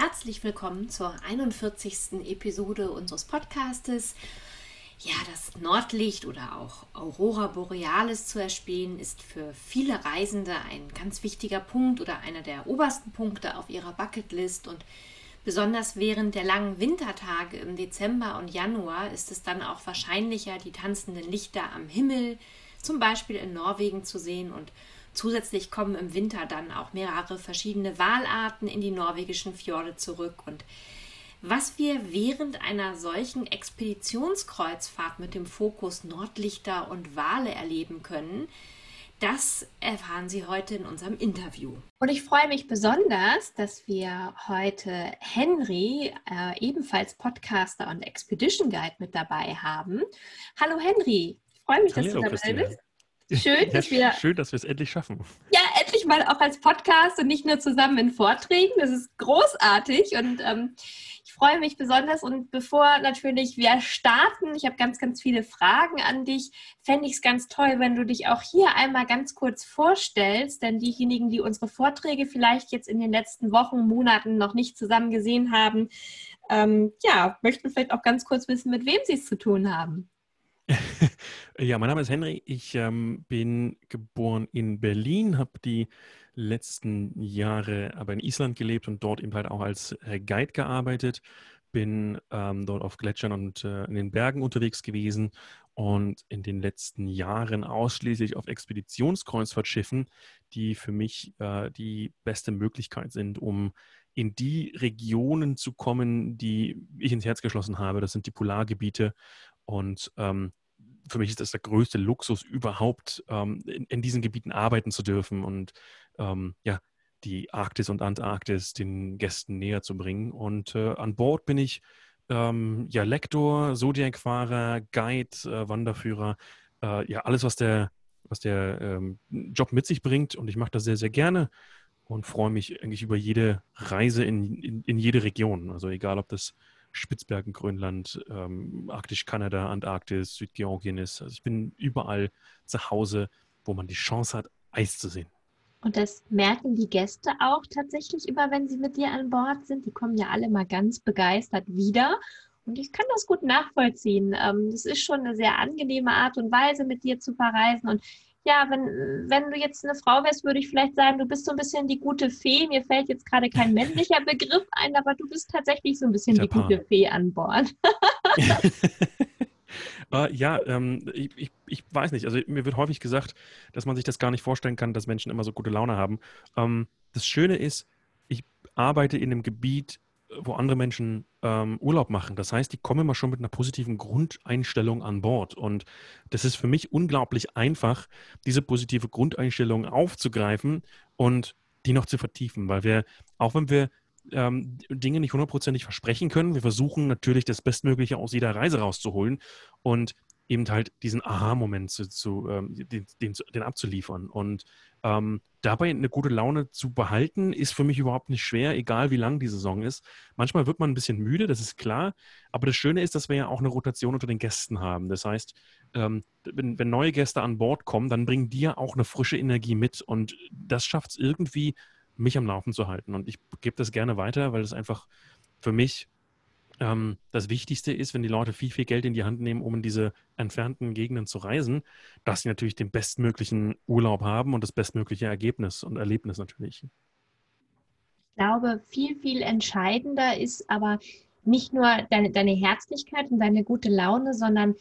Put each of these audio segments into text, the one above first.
Herzlich willkommen zur 41. Episode unseres Podcastes. Ja, das Nordlicht oder auch Aurora Borealis zu erspähen, ist für viele Reisende ein ganz wichtiger Punkt oder einer der obersten Punkte auf ihrer Bucketlist. Und besonders während der langen Wintertage im Dezember und Januar ist es dann auch wahrscheinlicher, die tanzenden Lichter am Himmel, zum Beispiel in Norwegen, zu sehen und Zusätzlich kommen im Winter dann auch mehrere verschiedene Walarten in die norwegischen Fjorde zurück. Und was wir während einer solchen Expeditionskreuzfahrt mit dem Fokus Nordlichter und Wale erleben können, das erfahren Sie heute in unserem Interview. Und ich freue mich besonders, dass wir heute Henry, äh, ebenfalls Podcaster und Expedition Guide, mit dabei haben. Hallo Henry, ich freue mich, Hallo, dass du dabei Christine. bist. Schön, dass wir schön, dass wir es endlich schaffen. ja endlich mal auch als Podcast und nicht nur zusammen in Vorträgen. Das ist großartig und ähm, ich freue mich besonders. Und bevor natürlich wir starten, ich habe ganz, ganz viele Fragen an dich, fände ich es ganz toll, wenn du dich auch hier einmal ganz kurz vorstellst. Denn diejenigen, die unsere Vorträge vielleicht jetzt in den letzten Wochen, Monaten noch nicht zusammen gesehen haben, ähm, ja, möchten vielleicht auch ganz kurz wissen, mit wem sie es zu tun haben. Ja, mein Name ist Henry. Ich ähm, bin geboren in Berlin, habe die letzten Jahre aber in Island gelebt und dort eben halt auch als äh, Guide gearbeitet. Bin ähm, dort auf Gletschern und äh, in den Bergen unterwegs gewesen und in den letzten Jahren ausschließlich auf Expeditionskreuzfahrtschiffen, die für mich äh, die beste Möglichkeit sind, um in die Regionen zu kommen, die ich ins Herz geschlossen habe. Das sind die Polargebiete und ähm, für mich ist das der größte Luxus überhaupt, ähm, in, in, diesen Gebieten arbeiten zu dürfen und ähm, ja, die Arktis und Antarktis den Gästen näher zu bringen. Und äh, an Bord bin ich ähm, ja Lektor, Zodiac-Fahrer, Guide, äh, Wanderführer, äh, ja, alles, was der, was der ähm, Job mit sich bringt. Und ich mache das sehr, sehr gerne und freue mich eigentlich über jede Reise in, in, in jede Region. Also egal, ob das Spitzbergen, Grönland, ähm, Arktisch Kanada, Antarktis, Südgeorgien ist. Also ich bin überall zu Hause, wo man die Chance hat, Eis zu sehen. Und das merken die Gäste auch tatsächlich immer, wenn sie mit dir an Bord sind. Die kommen ja alle mal ganz begeistert wieder. Und ich kann das gut nachvollziehen. Ähm, es ist schon eine sehr angenehme Art und Weise, mit dir zu verreisen. Und ja, wenn, wenn du jetzt eine Frau wärst, würde ich vielleicht sagen, du bist so ein bisschen die gute Fee. Mir fällt jetzt gerade kein männlicher Begriff ein, aber du bist tatsächlich so ein bisschen Japan. die gute Fee an Bord. uh, ja, ähm, ich, ich, ich, weiß nicht. Also mir wird häufig gesagt, dass man sich das gar nicht vorstellen kann, dass Menschen immer so gute Laune haben. Ähm, das Schöne ist, ich arbeite in einem Gebiet, wo andere Menschen ähm, Urlaub machen. Das heißt, die kommen immer schon mit einer positiven Grundeinstellung an Bord. Und das ist für mich unglaublich einfach, diese positive Grundeinstellung aufzugreifen und die noch zu vertiefen, weil wir, auch wenn wir ähm, Dinge nicht hundertprozentig versprechen können, wir versuchen natürlich das Bestmögliche aus jeder Reise rauszuholen und eben halt diesen Aha-Moment zu, zu ähm, den, den, den, abzuliefern. Und ähm, dabei eine gute Laune zu behalten, ist für mich überhaupt nicht schwer, egal wie lang die Saison ist. Manchmal wird man ein bisschen müde, das ist klar. Aber das Schöne ist, dass wir ja auch eine Rotation unter den Gästen haben. Das heißt, ähm, wenn, wenn, neue Gäste an Bord kommen, dann bringen die ja auch eine frische Energie mit. Und das schafft es irgendwie, mich am Laufen zu halten. Und ich gebe das gerne weiter, weil es einfach für mich ähm, das Wichtigste ist, wenn die Leute viel, viel Geld in die Hand nehmen, um in diese entfernten Gegenden zu reisen, dass sie natürlich den bestmöglichen Urlaub haben und das bestmögliche Ergebnis und Erlebnis natürlich. Ich glaube, viel, viel entscheidender ist aber nicht nur deine, deine Herzlichkeit und deine gute Laune, sondern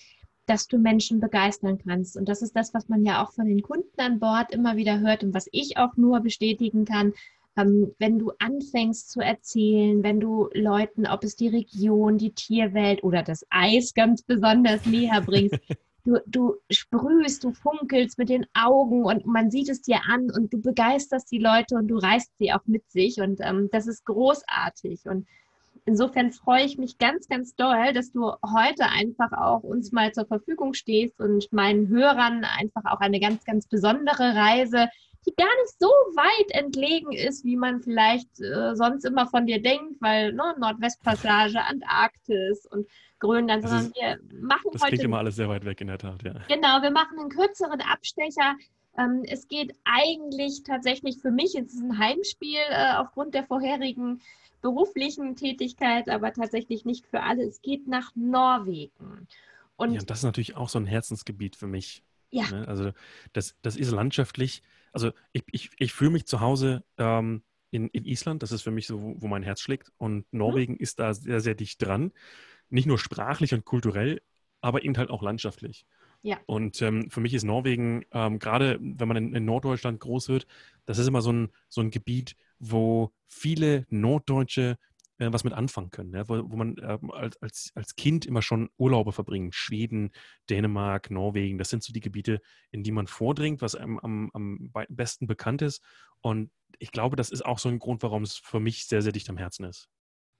dass du Menschen begeistern kannst. Und das ist das, was man ja auch von den Kunden an Bord immer wieder hört und was ich auch nur bestätigen kann ähm, wenn du anfängst zu erzählen, wenn du Leuten, ob es die Region, die Tierwelt oder das Eis ganz besonders näher bringst, du, du sprühst, du funkelst mit den Augen und man sieht es dir an und du begeisterst die Leute und du reißt sie auch mit sich und ähm, das ist großartig und insofern freue ich mich ganz, ganz doll, dass du heute einfach auch uns mal zur Verfügung stehst und meinen Hörern einfach auch eine ganz, ganz besondere Reise, die gar nicht so weit entlegen ist, wie man vielleicht äh, sonst immer von dir denkt, weil ne, Nordwestpassage, Antarktis und Grönland, sondern wir machen das heute. Das klingt immer alles sehr weit weg in der Tat, ja. Genau, wir machen einen kürzeren Abstecher. Ähm, es geht eigentlich tatsächlich für mich, es ist ein Heimspiel äh, aufgrund der vorherigen beruflichen Tätigkeit, aber tatsächlich nicht für alle. Es geht nach Norwegen. Und ja, das ist natürlich auch so ein Herzensgebiet für mich. Ja. Ne? Also das, das ist landschaftlich, also ich, ich, ich fühle mich zu Hause ähm, in, in Island, das ist für mich so, wo, wo mein Herz schlägt. Und mhm. Norwegen mhm. ist da sehr, sehr dicht dran. Nicht nur sprachlich und kulturell, aber eben halt auch landschaftlich. Ja. Und ähm, für mich ist Norwegen, ähm, gerade wenn man in, in, Norddeutschland groß wird, das ist immer so ein, so ein Gebiet, wo viele Norddeutsche äh, was mit anfangen können, ja? wo, wo, man äh, als, als, Kind immer schon Urlaube verbringt. Schweden, Dänemark, Norwegen, das sind so die Gebiete, in die man vordringt, was einem am, am besten bekannt ist. Und ich glaube, das ist auch so ein Grund, warum es für mich sehr, sehr dicht am Herzen ist.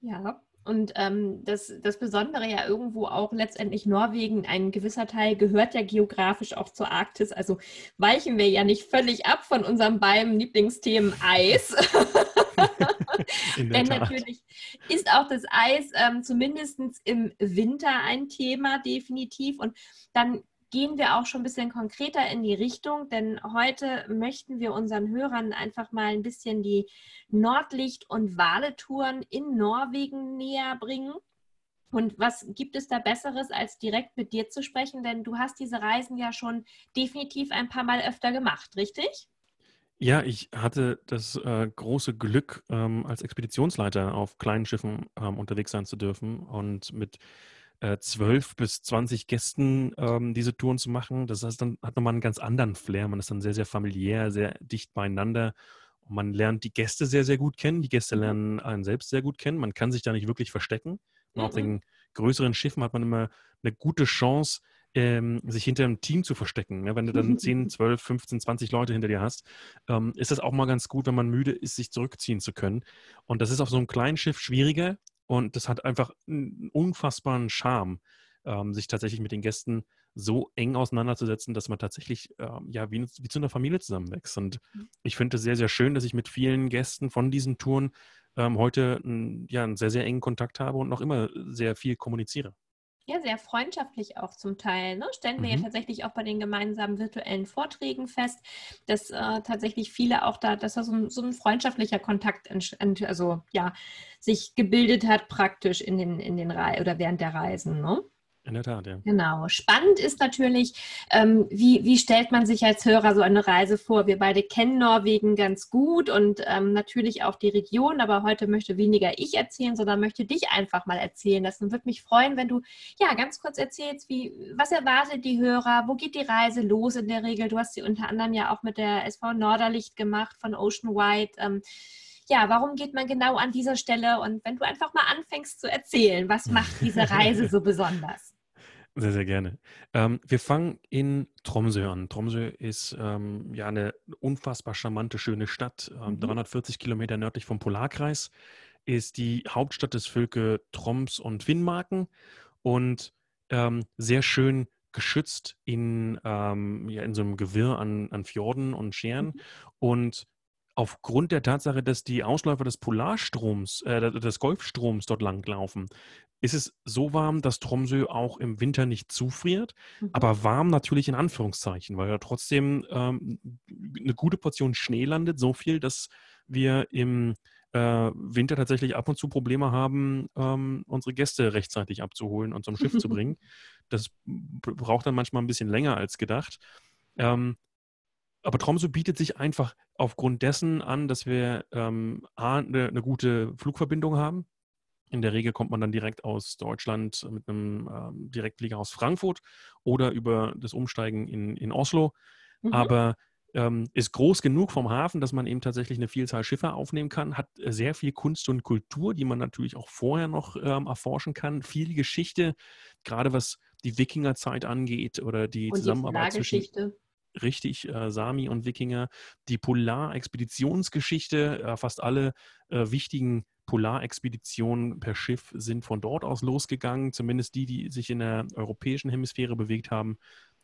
Ja, und ähm, das, das Besondere ja irgendwo auch letztendlich Norwegen, ein gewisser Teil gehört ja geografisch auch zur Arktis. Also weichen wir ja nicht völlig ab von unserem beiden Lieblingsthemen Eis. Denn natürlich ist auch das Eis ähm, zumindest im Winter ein Thema, definitiv. Und dann gehen wir auch schon ein bisschen konkreter in die Richtung, denn heute möchten wir unseren Hörern einfach mal ein bisschen die Nordlicht- und Waletouren in Norwegen näher bringen. Und was gibt es da Besseres, als direkt mit dir zu sprechen? Denn du hast diese Reisen ja schon definitiv ein paar Mal öfter gemacht, richtig? Ja, ich hatte das äh, große Glück, ähm, als Expeditionsleiter auf kleinen Schiffen ähm, unterwegs sein zu dürfen und mit äh, 12 bis 20 Gästen ähm, diese Touren zu machen. Das heißt, dann hat nochmal einen ganz anderen Flair. Man ist dann sehr, sehr familiär, sehr dicht beieinander. Und man lernt die Gäste sehr, sehr gut kennen. Die Gäste mhm. lernen einen selbst sehr gut kennen. Man kann sich da nicht wirklich verstecken. Mhm. Auf den größeren Schiffen hat man immer eine gute Chance, ähm, sich hinter einem Team zu verstecken. Ja, wenn du dann 10, 12, 15, 20 Leute hinter dir hast, ähm, ist das auch mal ganz gut, wenn man müde ist, sich zurückziehen zu können. Und das ist auf so einem kleinen Schiff schwieriger, und das hat einfach einen unfassbaren Charme, ähm, sich tatsächlich mit den Gästen so eng auseinanderzusetzen, dass man tatsächlich ähm, ja wie, wie, zu einer Familie zusammenwächst. Und mhm. ich finde es sehr, sehr schön, dass ich mit vielen Gästen von diesen Touren ähm, heute ja, einen sehr, sehr engen Kontakt habe und noch immer sehr viel kommuniziere ja, sehr freundschaftlich auch zum Teil. Ne? Stellen wir mhm. ja tatsächlich auch bei den gemeinsamen virtuellen Vorträgen fest, dass äh, tatsächlich viele auch da, dass da so ein, so ein freundschaftlicher Kontakt also ja, sich gebildet hat praktisch in den, in den Re oder während der Reisen. Ne? In der Tat, ja. Genau. Spannend ist natürlich, ähm, wie, wie stellt man sich als Hörer so eine Reise vor? Wir beide kennen Norwegen ganz gut und ähm, natürlich auch die Region, aber heute möchte weniger ich erzählen, sondern möchte dich einfach mal erzählen lassen. Und würde mich freuen, wenn du ja ganz kurz erzählst, wie, was erwartet die Hörer, wo geht die Reise los in der Regel? Du hast sie unter anderem ja auch mit der SV Norderlicht gemacht von Ocean White. Ähm, ja, warum geht man genau an dieser Stelle? Und wenn du einfach mal anfängst zu erzählen, was macht diese Reise so besonders? Sehr, sehr gerne. Ähm, wir fangen in Tromsø an. Tromsø ist ähm, ja eine unfassbar charmante, schöne Stadt. Ähm, mhm. 340 Kilometer nördlich vom Polarkreis ist die Hauptstadt des Völke Troms und Finnmarken und ähm, sehr schön geschützt in, ähm, ja, in so einem Gewirr an, an Fjorden und Scheren. Mhm. Und aufgrund der Tatsache, dass die Ausläufer des Polarstroms, äh, des Golfstroms dort langlaufen, ist es so warm, dass Tromsø auch im Winter nicht zufriert, mhm. aber warm natürlich in Anführungszeichen, weil ja trotzdem ähm, eine gute Portion Schnee landet, so viel, dass wir im äh, Winter tatsächlich ab und zu Probleme haben, ähm, unsere Gäste rechtzeitig abzuholen und zum Schiff zu bringen. Das braucht dann manchmal ein bisschen länger als gedacht. Ähm, aber Tromsø bietet sich einfach aufgrund dessen an, dass wir ähm, A, eine, eine, gute Flugverbindung haben. In der Regel kommt man dann direkt aus Deutschland mit einem ähm, Direktflieger aus Frankfurt oder über das Umsteigen in, in Oslo. Mhm. Aber ähm, ist groß genug vom Hafen, dass man eben tatsächlich eine Vielzahl Schiffe aufnehmen kann, hat sehr viel Kunst und Kultur, die man natürlich auch vorher noch ähm, erforschen kann, viel Geschichte, gerade was die Wikingerzeit angeht oder die und Zusammenarbeit die zwischen richtig äh, Sami und Wikinger, die Polarexpeditionsgeschichte, äh, fast alle äh, wichtigen Polarexpeditionen per Schiff sind von dort aus losgegangen, zumindest die, die sich in der europäischen Hemisphäre bewegt haben.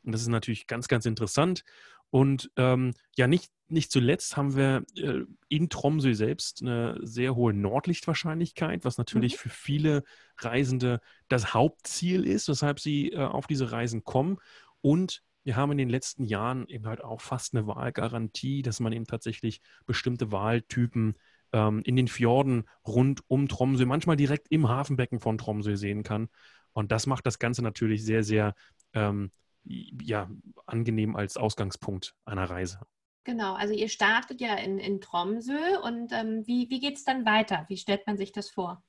Und das ist natürlich ganz, ganz interessant. Und ähm, ja, nicht, nicht zuletzt haben wir äh, in Tromsø selbst eine sehr hohe Nordlichtwahrscheinlichkeit, was natürlich mhm. für viele Reisende das Hauptziel ist, weshalb sie äh, auf diese Reisen kommen. Und wir haben in den letzten Jahren eben halt auch fast eine Wahlgarantie, dass man eben tatsächlich bestimmte Wahltypen ähm, in den Fjorden rund um Tromsø, manchmal direkt im Hafenbecken von Tromsø sehen kann. Und das macht das Ganze natürlich sehr, sehr ähm, ja, angenehm als Ausgangspunkt einer Reise. Genau, also ihr startet ja in, in Tromsø und ähm, wie, wie geht es dann weiter? Wie stellt man sich das vor?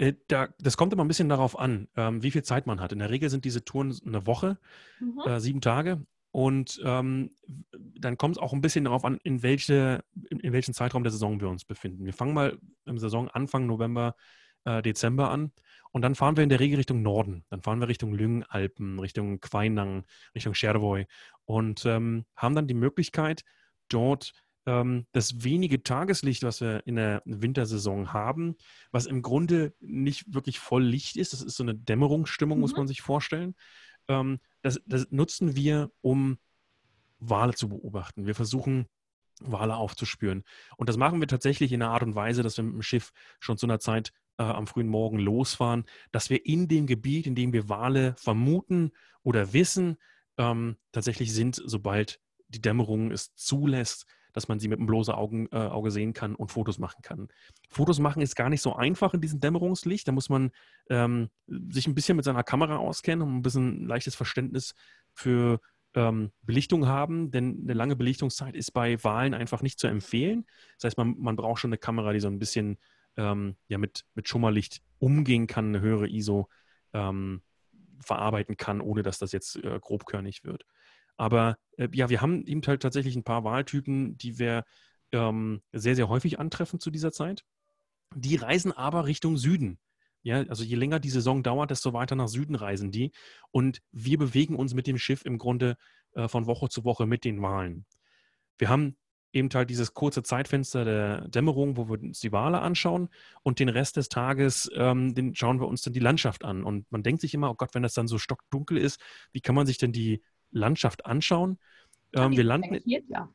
Äh, da, das kommt immer ein bisschen darauf an, ähm, wie viel Zeit man hat. In der Regel sind diese Touren eine Woche, mhm. äh, sieben Tage. Und ähm, dann kommt es auch ein bisschen darauf an, in, welche, in, in welchem Zeitraum der Saison wir uns befinden. Wir fangen mal im Saison Anfang November, äh, Dezember an. Und dann fahren wir in der Regel Richtung Norden. Dann fahren wir Richtung Lyngalpen, Richtung Quainang, Richtung Schervoy und ähm, haben dann die Möglichkeit, dort ähm, das wenige Tageslicht, was wir in der Wintersaison haben, was im Grunde nicht wirklich voll Licht ist, das ist so eine Dämmerungsstimmung, mhm. muss man sich vorstellen, ähm, das, das nutzen wir, um Wale zu beobachten. Wir versuchen, Wale aufzuspüren. Und das machen wir tatsächlich in einer Art und Weise, dass wir mit dem Schiff schon zu einer Zeit äh, am frühen Morgen losfahren, dass wir in dem Gebiet, in dem wir Wale vermuten oder wissen, ähm, tatsächlich sind, sobald die Dämmerung es zulässt, dass man sie mit einem bloßen Augen, äh, Auge sehen kann und Fotos machen kann. Fotos machen ist gar nicht so einfach in diesem Dämmerungslicht. Da muss man ähm, sich ein bisschen mit seiner Kamera auskennen und ein bisschen leichtes Verständnis für ähm, Belichtung haben, denn eine lange Belichtungszeit ist bei Wahlen einfach nicht zu empfehlen. Das heißt, man, man braucht schon eine Kamera, die so ein bisschen ähm, ja, mit, mit Schummerlicht umgehen kann, eine höhere ISO ähm, verarbeiten kann, ohne dass das jetzt äh, grobkörnig wird. Aber äh, ja, wir haben eben halt tatsächlich ein paar Wahltypen, die wir ähm, sehr, sehr häufig antreffen zu dieser Zeit. Die reisen aber Richtung Süden. Ja, also je länger die Saison dauert, desto weiter nach Süden reisen die. Und wir bewegen uns mit dem Schiff im Grunde äh, von Woche zu Woche mit den Wahlen. Wir haben eben halt dieses kurze Zeitfenster der Dämmerung, wo wir uns die Wale anschauen und den Rest des Tages, ähm, den schauen wir uns dann die Landschaft an. Und man denkt sich immer, oh Gott, wenn das dann so stockdunkel ist, wie kann man sich denn die Landschaft anschauen? Ähm, wir landen. Ja.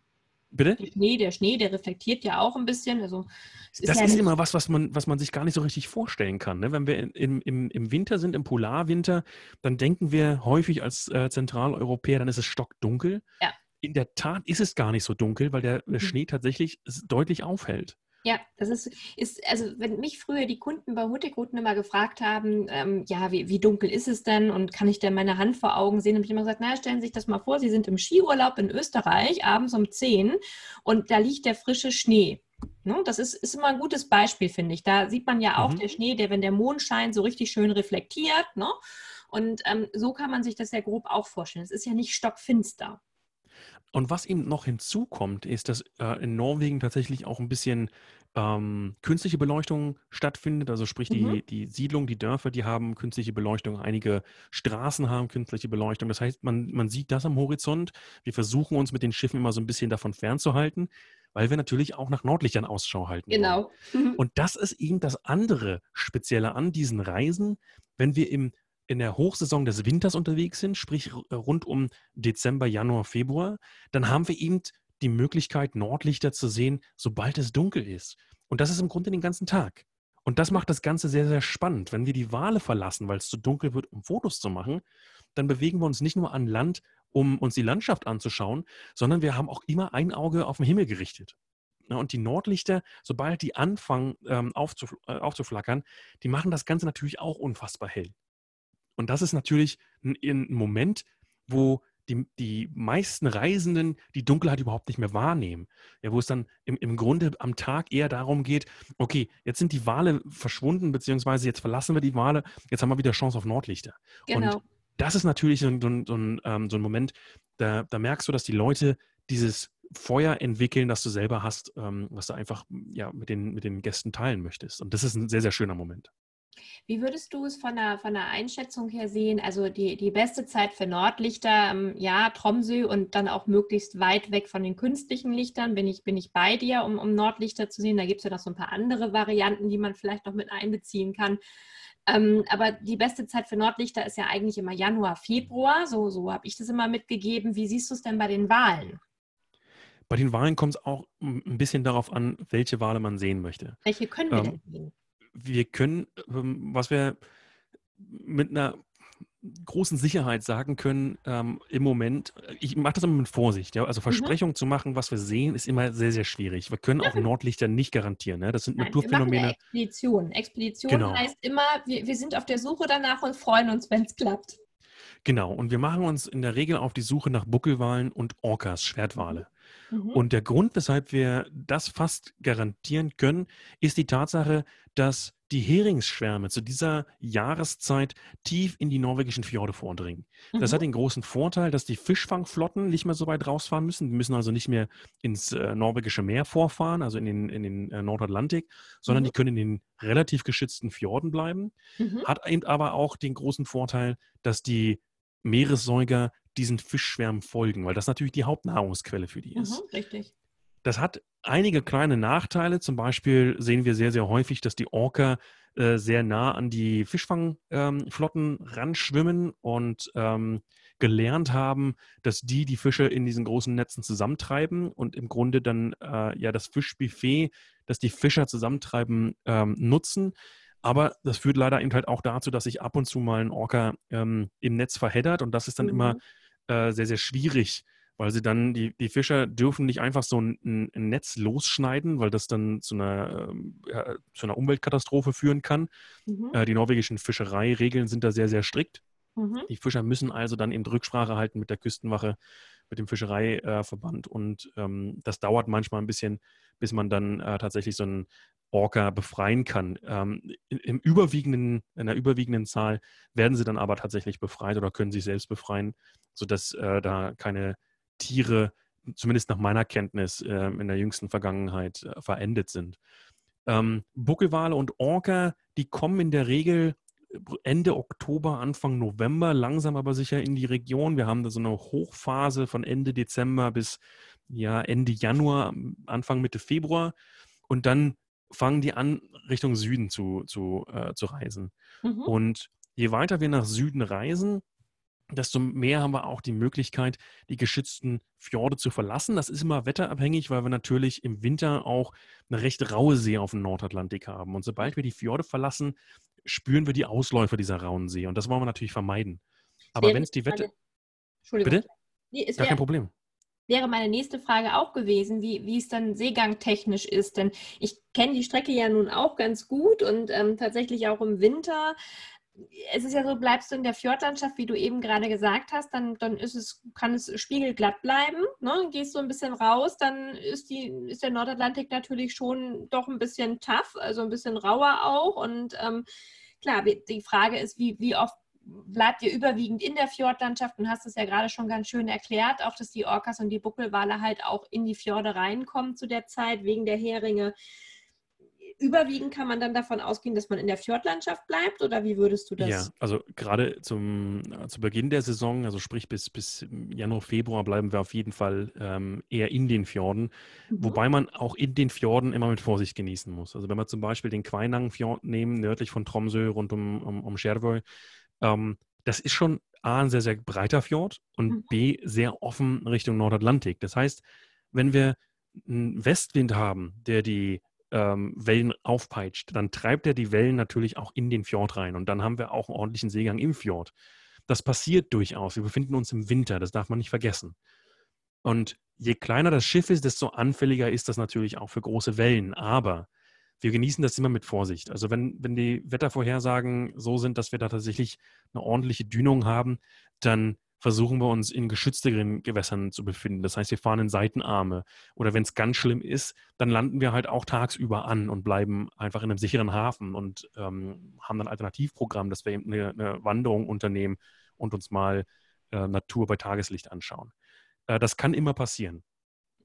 Bitte? Der Schnee, der Schnee, der reflektiert ja auch ein bisschen. Also, ist das ja ist immer was, was man, was man sich gar nicht so richtig vorstellen kann. Ne? Wenn wir im, im, im Winter sind, im Polarwinter, dann denken wir häufig als äh, Zentraleuropäer, dann ist es stockdunkel. Ja in der Tat ist es gar nicht so dunkel, weil der, der mhm. Schnee tatsächlich deutlich aufhält. Ja, das ist, ist, also wenn mich früher die Kunden bei Hurtigruten immer gefragt haben, ähm, ja, wie, wie, dunkel ist es denn und kann ich denn meine Hand vor Augen sehen, habe ich immer gesagt, naja, stellen Sie sich das mal vor, Sie sind im Skiurlaub in Österreich, abends um 10 und da liegt der frische Schnee. Ne? Das ist, ist immer ein gutes Beispiel, finde ich. Da sieht man ja auch mhm. der Schnee, der, wenn der Mond scheint, so richtig schön reflektiert. Ne? Und ähm, so kann man sich das ja grob auch vorstellen. Es ist ja nicht stockfinster. Und was eben noch hinzukommt, ist, dass äh, in Norwegen tatsächlich auch ein bisschen ähm, künstliche Beleuchtung stattfindet. Also sprich, die, mhm. die Siedlung, die Dörfer, die haben künstliche Beleuchtung. Einige Straßen haben künstliche Beleuchtung. Das heißt, man, man sieht das am Horizont. Wir versuchen uns mit den Schiffen immer so ein bisschen davon fernzuhalten, weil wir natürlich auch nach Nordlichtern Ausschau halten. Genau. Wollen. Und das ist eben das andere Spezielle an diesen Reisen. Wenn wir im in der Hochsaison des Winters unterwegs sind, sprich äh, rund um Dezember, Januar, Februar, dann haben wir eben die Möglichkeit, Nordlichter zu sehen, sobald es dunkel ist. Und das ist im Grunde den ganzen Tag. Und das macht das Ganze sehr, sehr spannend. Wenn wir die Wale verlassen, weil es zu dunkel wird, um Fotos zu machen, dann bewegen wir uns nicht nur an Land, um uns die Landschaft anzuschauen, sondern wir haben auch immer ein Auge auf den Himmel gerichtet. Und die Nordlichter, sobald die anfangen ähm, äh, aufzuflackern, die machen das Ganze natürlich auch unfassbar hell. Und das ist natürlich ein, ein Moment, wo die, die meisten Reisenden die Dunkelheit überhaupt nicht mehr wahrnehmen. Ja, wo es dann im, im Grunde am Tag eher darum geht, okay, jetzt sind die Wale verschwunden, beziehungsweise jetzt verlassen wir die Wale, jetzt haben wir wieder Chance auf Nordlichter. Genau. Und das ist natürlich so, so, so, ein, ähm, so ein Moment, da, da merkst du, dass die Leute dieses Feuer entwickeln, das du selber hast, ähm, was du einfach ja, mit, den, mit den Gästen teilen möchtest. Und das ist ein sehr, sehr schöner Moment. Wie würdest du es von der, von der Einschätzung her sehen? Also die, die beste Zeit für Nordlichter, ja, Tromsø und dann auch möglichst weit weg von den künstlichen Lichtern. Bin ich, bin ich bei dir, um, um Nordlichter zu sehen? Da gibt es ja noch so ein paar andere Varianten, die man vielleicht noch mit einbeziehen kann. Ähm, aber die beste Zeit für Nordlichter ist ja eigentlich immer Januar, Februar. So, so habe ich das immer mitgegeben. Wie siehst du es denn bei den Wahlen? Bei den Wahlen kommt es auch ein bisschen darauf an, welche Wale man sehen möchte. Welche können wir ähm, denn sehen? Wir können, ähm, was wir mit einer großen Sicherheit sagen können, ähm, im Moment, ich mache das immer mit Vorsicht, ja, also. Versprechungen mhm. zu machen, was wir sehen, ist immer sehr, sehr schwierig. Wir können auch Nordlichter nicht garantieren, ne? das sind Nein, Naturphänomene. Expedition. Expedition genau. heißt immer, wir, wir sind auf der Suche danach und freuen uns, wenn es klappt. Genau, und wir machen uns in der Regel auf die Suche nach Buckelwalen und Orcas, Schwertwale. Mhm. Und der Grund, weshalb wir das fast garantieren können, ist die Tatsache, dass die Heringsschwärme zu dieser Jahreszeit tief in die norwegischen Fjorde vordringen. Mhm. Das hat den großen Vorteil, dass die Fischfangflotten nicht mehr so weit rausfahren müssen. Die müssen also nicht mehr ins äh, norwegische Meer vorfahren, also in den, in den äh, Nordatlantik, sondern mhm. die können in den relativ geschützten Fjorden bleiben. Mhm. Hat eben aber auch den großen Vorteil, dass die Meeressäuger diesen Fischschwärmen folgen, weil das natürlich die Hauptnahrungsquelle für die ist. Mhm, richtig. Das hat einige kleine Nachteile. Zum Beispiel sehen wir sehr, sehr häufig, dass die Orca äh, sehr nah an die Fischfangflotten ähm, ranschwimmen und ähm, gelernt haben, dass die die Fische in diesen großen Netzen zusammentreiben und im Grunde dann äh, ja das Fischbuffet, das die Fischer zusammentreiben, ähm, nutzen. Aber das führt leider eben halt auch dazu, dass sich ab und zu mal ein Orca ähm, im Netz verheddert und das ist dann mhm. immer äh, sehr, sehr schwierig, weil sie dann, die, die Fischer dürfen nicht einfach so ein, ein Netz losschneiden, weil das dann zu einer, ja, zu einer Umweltkatastrophe führen kann. Mhm. Äh, die norwegischen Fischereiregeln sind da sehr, sehr strikt. Mhm. Die Fischer müssen also dann eben Rücksprache halten mit der Küstenwache, mit dem Fischereiverband und ähm, das dauert manchmal ein bisschen, bis man dann äh, tatsächlich so einen Orca befreien kann. Ähm, im überwiegenden, in der überwiegenden Zahl werden sie dann aber tatsächlich befreit oder können sich selbst befreien, sodass äh, da keine Tiere, zumindest nach meiner Kenntnis, äh, in der jüngsten Vergangenheit äh, verendet sind. Ähm, Buckelwale und Orca, die kommen in der Regel Ende Oktober, Anfang November, langsam aber sicher in die Region. Wir haben da so eine Hochphase von Ende Dezember bis ja, Ende Januar, Anfang Mitte Februar. Und dann fangen die an, Richtung Süden zu, zu, äh, zu reisen. Mhm. Und je weiter wir nach Süden reisen, desto mehr haben wir auch die Möglichkeit, die geschützten Fjorde zu verlassen. Das ist immer wetterabhängig, weil wir natürlich im Winter auch eine recht raue See auf dem Nordatlantik haben. Und sobald wir die Fjorde verlassen, spüren wir die Ausläufer dieser rauen See. Und das wollen wir natürlich vermeiden. Aber wenn es die Wette. Entschuldigung. Bitte? Nee, Gar kein Problem wäre meine nächste Frage auch gewesen, wie, wie es dann seegangtechnisch ist. Denn ich kenne die Strecke ja nun auch ganz gut und ähm, tatsächlich auch im Winter. Es ist ja so, bleibst du in der Fjordlandschaft, wie du eben gerade gesagt hast, dann, dann ist es, kann es spiegelglatt bleiben. Ne? Gehst du ein bisschen raus, dann ist, die, ist der Nordatlantik natürlich schon doch ein bisschen tough, also ein bisschen rauer auch. Und ähm, klar, die Frage ist, wie, wie oft bleibt ihr überwiegend in der Fjordlandschaft und hast es ja gerade schon ganz schön erklärt, auch dass die Orcas und die Buckelwale halt auch in die Fjorde reinkommen zu der Zeit wegen der Heringe. Überwiegend kann man dann davon ausgehen, dass man in der Fjordlandschaft bleibt oder wie würdest du das? Ja, also gerade zum äh, zu Beginn der Saison, also sprich bis, bis Januar, Februar bleiben wir auf jeden Fall ähm, eher in den Fjorden, mhm. wobei man auch in den Fjorden immer mit Vorsicht genießen muss. Also wenn wir zum Beispiel den Quainang-Fjord nehmen, nördlich von Tromsø rund um, um, um Skjervøy, ähm, das ist schon A, ein sehr, sehr breiter Fjord und mhm. B, sehr offen Richtung Nordatlantik. Das heißt, wenn wir einen Westwind haben, der die ähm, Wellen aufpeitscht, dann treibt er die Wellen natürlich auch in den Fjord rein und dann haben wir auch einen ordentlichen Seegang im Fjord. Das passiert durchaus. Wir befinden uns im Winter, das darf man nicht vergessen. Und je kleiner das Schiff ist, desto anfälliger ist das natürlich auch für große Wellen. Aber wir genießen das immer mit Vorsicht. Also wenn, wenn die Wettervorhersagen so sind, dass wir da tatsächlich eine ordentliche Dünung haben, dann versuchen wir uns in geschützteren Gewässern zu befinden. Das heißt, wir fahren in Seitenarme. Oder wenn es ganz schlimm ist, dann landen wir halt auch tagsüber an und bleiben einfach in einem sicheren Hafen und ähm, haben dann ein Alternativprogramm, dass wir eben eine, eine Wanderung unternehmen und uns mal äh, Natur bei Tageslicht anschauen. Äh, das kann immer passieren.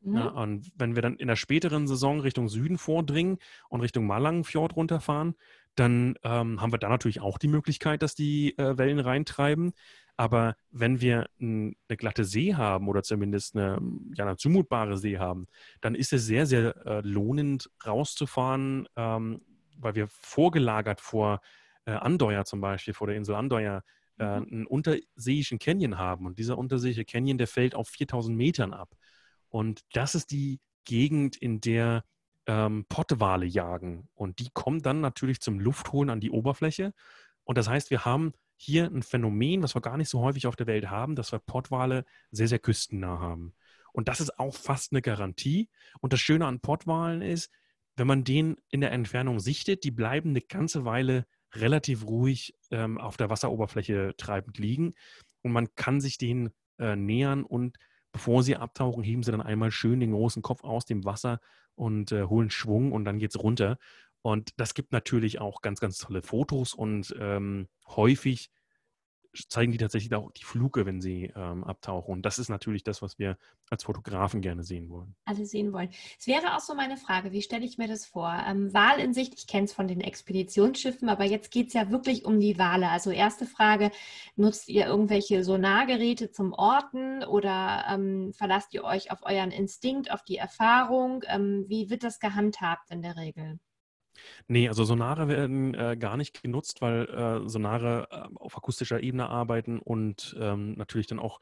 Mhm. Ja, und wenn wir dann in der späteren Saison Richtung Süden vordringen und Richtung Malangenfjord runterfahren, dann ähm, haben wir da natürlich auch die Möglichkeit, dass die äh, Wellen reintreiben. Aber wenn wir eine glatte See haben oder zumindest eine, ja, eine zumutbare See haben, dann ist es sehr, sehr äh, lohnend rauszufahren, ähm, weil wir vorgelagert vor äh, Andeuer zum Beispiel, vor der Insel Andeuer, äh, mhm. einen unterseeischen Canyon haben. Und dieser unterseeische Canyon, der fällt auf 4000 Metern ab. Und das ist die Gegend, in der ähm, Pottwale jagen. Und die kommen dann natürlich zum Luftholen an die Oberfläche. Und das heißt, wir haben hier ein Phänomen, was wir gar nicht so häufig auf der Welt haben, dass wir Pottwale sehr, sehr küstennah haben. Und das ist auch fast eine Garantie. Und das Schöne an Pottwalen ist, wenn man den in der Entfernung sichtet, die bleiben eine ganze Weile relativ ruhig ähm, auf der Wasseroberfläche treibend liegen. Und man kann sich denen äh, nähern und bevor sie abtauchen, heben sie dann einmal schön den großen Kopf aus dem Wasser und äh, holen Schwung und dann geht es runter. Und das gibt natürlich auch ganz, ganz tolle Fotos und ähm, häufig zeigen die tatsächlich auch die Fluke, wenn sie ähm, abtauchen. Und das ist natürlich das, was wir als Fotografen gerne sehen wollen. Alle sehen wollen. Es wäre auch so meine Frage, wie stelle ich mir das vor? Ähm, Wal in Sicht, ich kenne es von den Expeditionsschiffen, aber jetzt geht es ja wirklich um die Wale. Also erste Frage, nutzt ihr irgendwelche Sonargeräte zum Orten oder ähm, verlasst ihr euch auf euren Instinkt, auf die Erfahrung? Ähm, wie wird das gehandhabt in der Regel? Nee, also Sonare werden äh, gar nicht genutzt, weil äh, Sonare äh, auf akustischer Ebene arbeiten und ähm, natürlich dann auch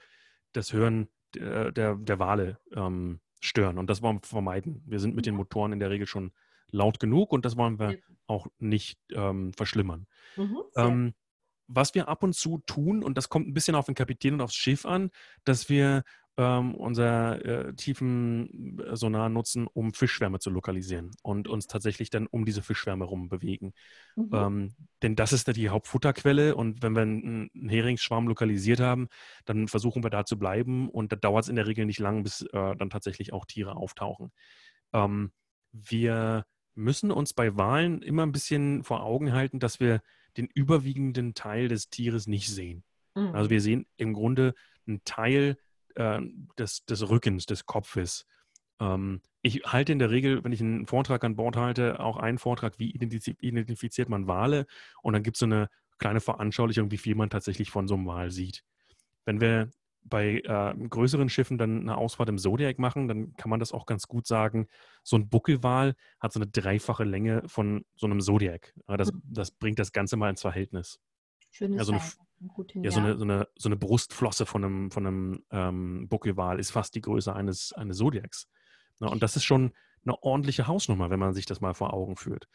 das Hören der, der, der Wale ähm, stören. Und das wollen wir vermeiden. Wir sind mit den Motoren in der Regel schon laut genug und das wollen wir auch nicht ähm, verschlimmern. Mhm, ähm, was wir ab und zu tun, und das kommt ein bisschen auf den Kapitän und aufs Schiff an, dass wir ähm, unser äh, tiefen äh, Sonar nutzen, um Fischschwärme zu lokalisieren und uns tatsächlich dann um diese Fischschwärme rum bewegen. Mhm. Ähm, denn das ist die Hauptfutterquelle und wenn wir einen, einen Heringsschwarm lokalisiert haben, dann versuchen wir da zu bleiben und da dauert es in der Regel nicht lang, bis äh, dann tatsächlich auch Tiere auftauchen. Ähm, wir müssen uns bei Wahlen immer ein bisschen vor Augen halten, dass wir den überwiegenden Teil des Tieres nicht sehen. Mhm. Also wir sehen im Grunde einen Teil äh, des, des Rückens, des Kopfes. Ähm, ich halte in der Regel, wenn ich einen Vortrag an Bord halte, auch einen Vortrag, wie identifiziert man Wale und dann gibt es so eine kleine Veranschaulichung, wie viel man tatsächlich von so einem Wal sieht. Wenn wir bei äh, größeren Schiffen dann eine Ausfahrt im Zodiac machen, dann kann man das auch ganz gut sagen. So ein Buckelwal hat so eine dreifache Länge von so einem Zodiac. Das, mhm. das bringt das Ganze mal ins Verhältnis. Schönes also eine, guten ja, so eine, so, eine, so eine Brustflosse von einem, von einem ähm, Buckelwal ist fast die Größe eines, eines Zodiacs. Ja, und das ist schon eine ordentliche Hausnummer, wenn man sich das mal vor Augen führt.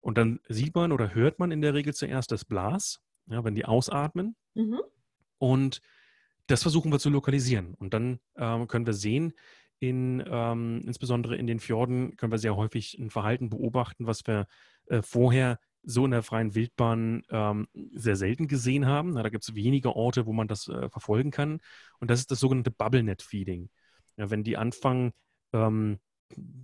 Und dann sieht man oder hört man in der Regel zuerst das Blas, ja, wenn die ausatmen. Mhm. Und das versuchen wir zu lokalisieren. Und dann ähm, können wir sehen, in, ähm, insbesondere in den Fjorden, können wir sehr häufig ein Verhalten beobachten, was wir äh, vorher so in der freien Wildbahn ähm, sehr selten gesehen haben. Na, da gibt es wenige Orte, wo man das äh, verfolgen kann. Und das ist das sogenannte Bubble-Net-Feeding. Ja, wenn die anfangen, ähm,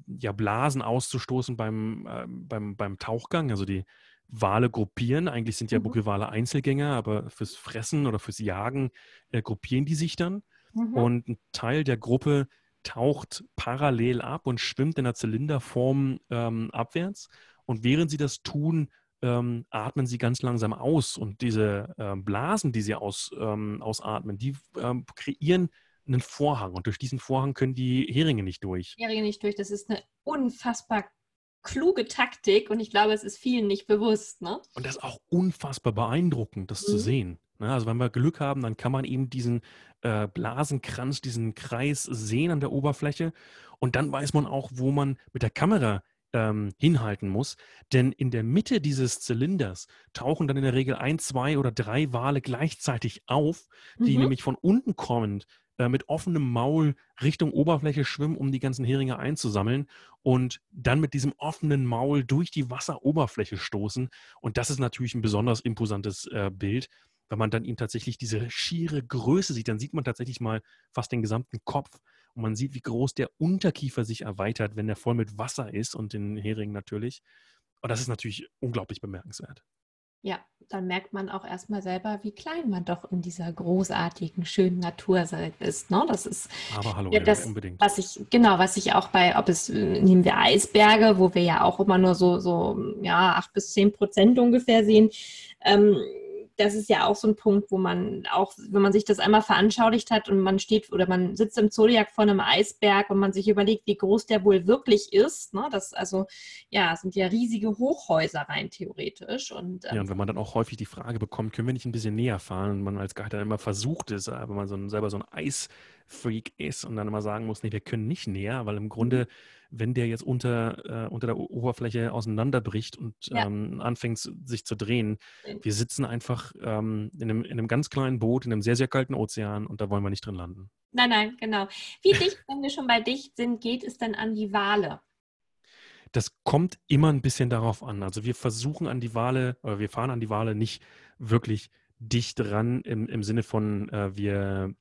ja, Blasen auszustoßen beim, äh, beim, beim Tauchgang, also die Wale gruppieren. Eigentlich sind ja mhm. Buckelwale Einzelgänger, aber fürs Fressen oder fürs Jagen äh, gruppieren die sich dann. Mhm. Und ein Teil der Gruppe taucht parallel ab und schwimmt in der Zylinderform ähm, abwärts. Und während sie das tun, ähm, atmen sie ganz langsam aus und diese ähm, Blasen, die sie aus, ähm, ausatmen, die ähm, kreieren einen Vorhang und durch diesen Vorhang können die Heringe nicht durch. Heringe nicht durch, das ist eine unfassbar kluge Taktik und ich glaube, es ist vielen nicht bewusst. Ne? Und das ist auch unfassbar beeindruckend, das mhm. zu sehen. Ne? Also wenn wir Glück haben, dann kann man eben diesen äh, Blasenkranz, diesen Kreis sehen an der Oberfläche und dann weiß man auch, wo man mit der Kamera ähm, hinhalten muss. Denn in der Mitte dieses Zylinders tauchen dann in der Regel ein, zwei oder drei Wale gleichzeitig auf, die mhm. nämlich von unten kommend äh, mit offenem Maul Richtung Oberfläche schwimmen, um die ganzen Heringe einzusammeln und dann mit diesem offenen Maul durch die Wasseroberfläche stoßen. Und das ist natürlich ein besonders imposantes äh, Bild. Wenn man dann eben tatsächlich diese schiere Größe sieht, dann sieht man tatsächlich mal fast den gesamten Kopf und man sieht, wie groß der Unterkiefer sich erweitert, wenn er voll mit Wasser ist und den Hering natürlich. Und das ist natürlich unglaublich bemerkenswert. Ja, dann merkt man auch erstmal selber, wie klein man doch in dieser großartigen, schönen Natur ist. Ne? Das ist Aber hallo, ja, das, unbedingt. Was ich, genau, was ich auch bei, ob es, nehmen wir Eisberge, wo wir ja auch immer nur so, so ja, acht bis zehn Prozent ungefähr sehen. Ähm, das ist ja auch so ein Punkt, wo man auch, wenn man sich das einmal veranschaulicht hat und man steht oder man sitzt im Zodiac vor einem Eisberg und man sich überlegt, wie groß der wohl wirklich ist. Ne? Das also, ja, sind ja riesige Hochhäuser rein theoretisch. Und, ähm, ja, und wenn man dann auch häufig die Frage bekommt, können wir nicht ein bisschen näher fahren? Und man als Guide dann immer versucht ist, wenn man so ein, selber so ein Eisfreak ist und dann immer sagen muss, nee, wir können nicht näher, weil im Grunde mhm wenn der jetzt unter, äh, unter der Oberfläche auseinanderbricht und ja. ähm, anfängt sich zu drehen. Wir sitzen einfach ähm, in, einem, in einem ganz kleinen Boot, in einem sehr, sehr kalten Ozean und da wollen wir nicht drin landen. Nein, nein, genau. Wie dicht, wenn wir schon bei dicht sind, geht es dann an die Wale? Das kommt immer ein bisschen darauf an. Also wir versuchen an die Wale, oder wir fahren an die Wale nicht wirklich dicht ran im, im Sinne von, äh, wir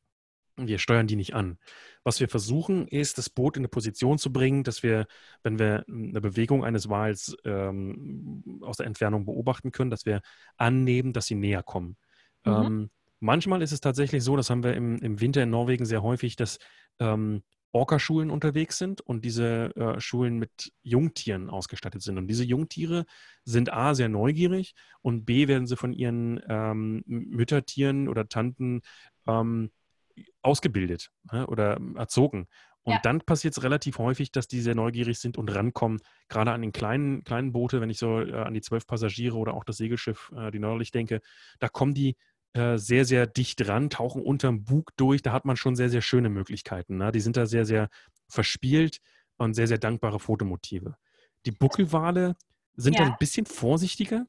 wir steuern die nicht an. Was wir versuchen, ist, das Boot in eine Position zu bringen, dass wir, wenn wir eine Bewegung eines Wals ähm, aus der Entfernung beobachten können, dass wir annehmen, dass sie näher kommen. Mhm. Ähm, manchmal ist es tatsächlich so, das haben wir im, im Winter in Norwegen sehr häufig, dass ähm, Orca-Schulen unterwegs sind und diese äh, Schulen mit Jungtieren ausgestattet sind. Und diese Jungtiere sind A, sehr neugierig und B, werden sie von ihren ähm, Müttertieren oder Tanten ähm, ausgebildet ne, oder erzogen. Und ja. dann passiert es relativ häufig, dass die sehr neugierig sind und rankommen, gerade an den kleinen, kleinen Boote, wenn ich so äh, an die zwölf Passagiere oder auch das Segelschiff, äh, die nördlich denke, da kommen die äh, sehr, sehr dicht ran, tauchen unterm Bug durch. Da hat man schon sehr, sehr schöne Möglichkeiten. Ne? Die sind da sehr, sehr verspielt und sehr, sehr dankbare Fotomotive. Die Buckelwale sind ja. ein bisschen vorsichtiger,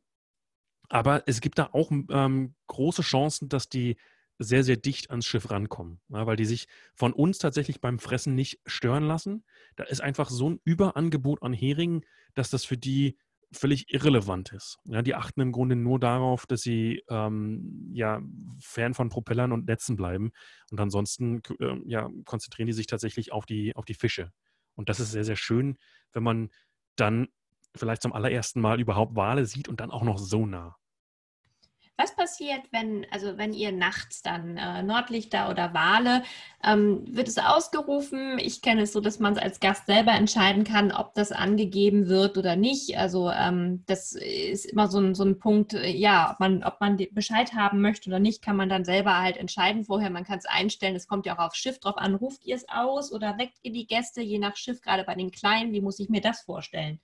aber es gibt da auch ähm, große Chancen, dass die sehr, sehr dicht ans Schiff rankommen, ja, weil die sich von uns tatsächlich beim Fressen nicht stören lassen. Da ist einfach so ein Überangebot an Heringen, dass das für die völlig irrelevant ist. Ja, die achten im Grunde nur darauf, dass sie ähm, ja fern von Propellern und Netzen bleiben und ansonsten äh, ja, konzentrieren die sich tatsächlich auf die, auf die Fische. Und das ist sehr, sehr schön, wenn man dann vielleicht zum allerersten Mal überhaupt Wale sieht und dann auch noch so nah. Was passiert, wenn, also wenn ihr nachts dann äh, Nordlichter oder Wale, ähm, wird es ausgerufen? Ich kenne es so, dass man es als Gast selber entscheiden kann, ob das angegeben wird oder nicht. Also ähm, das ist immer so ein, so ein Punkt, äh, ja, ob man, ob man Bescheid haben möchte oder nicht, kann man dann selber halt entscheiden vorher. Man kann es einstellen, es kommt ja auch aufs Schiff drauf an, ruft ihr es aus oder weckt ihr die Gäste, je nach Schiff, gerade bei den Kleinen, wie muss ich mir das vorstellen?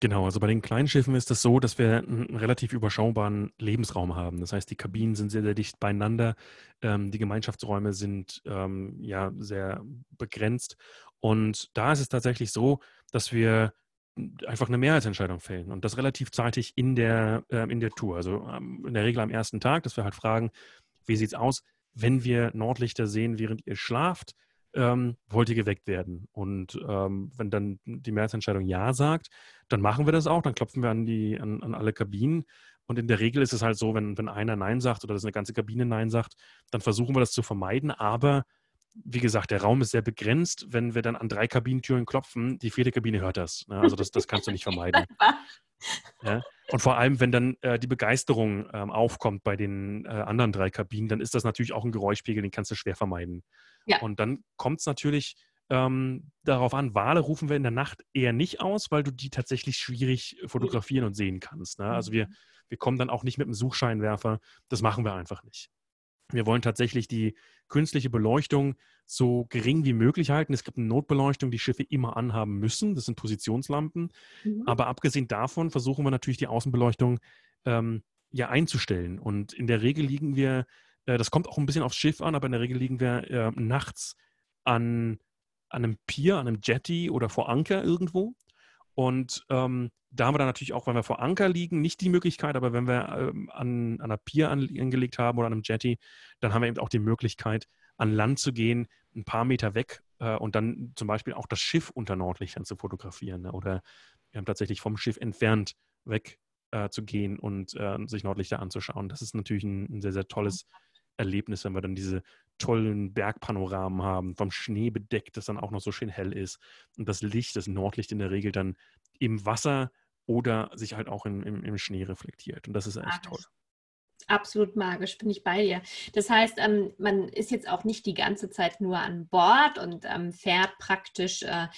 Genau, also bei den kleinen Schiffen ist es das so, dass wir einen relativ überschaubaren Lebensraum haben. Das heißt, die Kabinen sind sehr, sehr dicht beieinander. Ähm, die Gemeinschaftsräume sind ähm, ja sehr begrenzt. Und da ist es tatsächlich so, dass wir einfach eine Mehrheitsentscheidung fällen und das relativ zeitig in der, äh, in der Tour. Also ähm, in der Regel am ersten Tag, dass wir halt fragen, wie sieht es aus, wenn wir Nordlichter sehen, während ihr schlaft, ähm, wollt ihr geweckt werden? Und ähm, wenn dann die Mehrheitsentscheidung Ja sagt, dann machen wir das auch, dann klopfen wir an, die, an, an alle Kabinen. Und in der Regel ist es halt so, wenn, wenn einer Nein sagt oder dass eine ganze Kabine Nein sagt, dann versuchen wir das zu vermeiden. Aber wie gesagt, der Raum ist sehr begrenzt. Wenn wir dann an drei Kabinentüren klopfen, die vierte Kabine hört das. Ne? Also das, das kannst du nicht vermeiden. Ja? Und vor allem, wenn dann äh, die Begeisterung ähm, aufkommt bei den äh, anderen drei Kabinen, dann ist das natürlich auch ein Geräuschpegel, den kannst du schwer vermeiden. Ja. Und dann kommt es natürlich ähm, darauf an, Wale rufen wir in der Nacht eher nicht aus, weil du die tatsächlich schwierig fotografieren und sehen kannst. Ne? Also wir, mhm. wir kommen dann auch nicht mit einem Suchscheinwerfer. Das machen wir einfach nicht. Wir wollen tatsächlich die künstliche Beleuchtung so gering wie möglich halten. Es gibt eine Notbeleuchtung, die Schiffe immer anhaben müssen. Das sind Positionslampen. Mhm. Aber abgesehen davon versuchen wir natürlich die Außenbeleuchtung ähm, ja einzustellen. Und in der Regel liegen wir, äh, das kommt auch ein bisschen aufs Schiff an, aber in der Regel liegen wir äh, nachts an, an einem Pier, an einem Jetty oder vor Anker irgendwo. Und ähm, da haben wir dann natürlich auch, wenn wir vor Anker liegen, nicht die Möglichkeit, aber wenn wir ähm, an, an einer Pier angelegt haben oder an einem Jetty, dann haben wir eben auch die Möglichkeit, an Land zu gehen, ein paar Meter weg äh, und dann zum Beispiel auch das Schiff unter Nordlichtern zu fotografieren. Ne? Oder haben tatsächlich vom Schiff entfernt weg äh, zu gehen und äh, sich Nordlichter anzuschauen. Das ist natürlich ein, ein sehr, sehr tolles Erlebnis, wenn wir dann diese tollen Bergpanoramen haben, vom Schnee bedeckt, das dann auch noch so schön hell ist. Und das Licht, das Nordlicht in der Regel dann im Wasser oder sich halt auch in, im, im Schnee reflektiert. Und das ist echt toll. Absolut magisch, bin ich bei dir. Das heißt, ähm, man ist jetzt auch nicht die ganze Zeit nur an Bord und ähm, fährt praktisch äh,